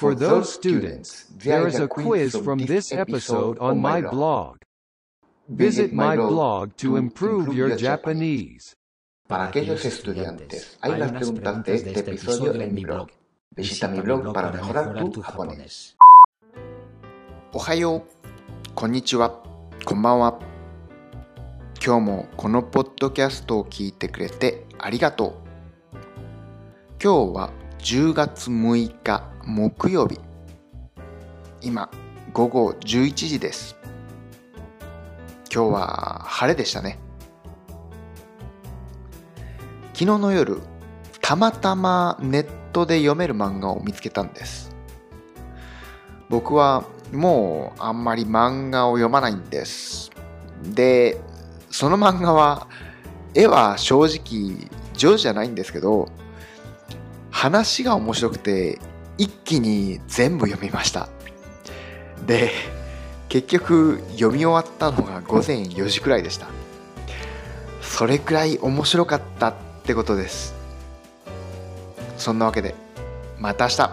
For those students, there is a quiz from this episode on my blog. Visit my blog to improve your Japanese. Para aquellos estudiantes, hay unas preguntas de este episodio en mi blog. Visita mi blog para mejorar tu japonés. おはよう、こんにちは、こんばんは。今日もこのポッドキャストを聞いてくれてありがとう。今日は10月6日木曜日。今、午後11時です。今日は晴れでしたね。昨日の夜、たまたまネットで読める漫画を見つけたんです。僕はもうあんまり漫画を読まないんです。で、その漫画は絵は正直上手じゃないんですけど、話が面白くて一気に全部読みました。で、結局読み終わったのが午前4時くらいでした。それくらい面白かったってことです。そんなわけで、また明日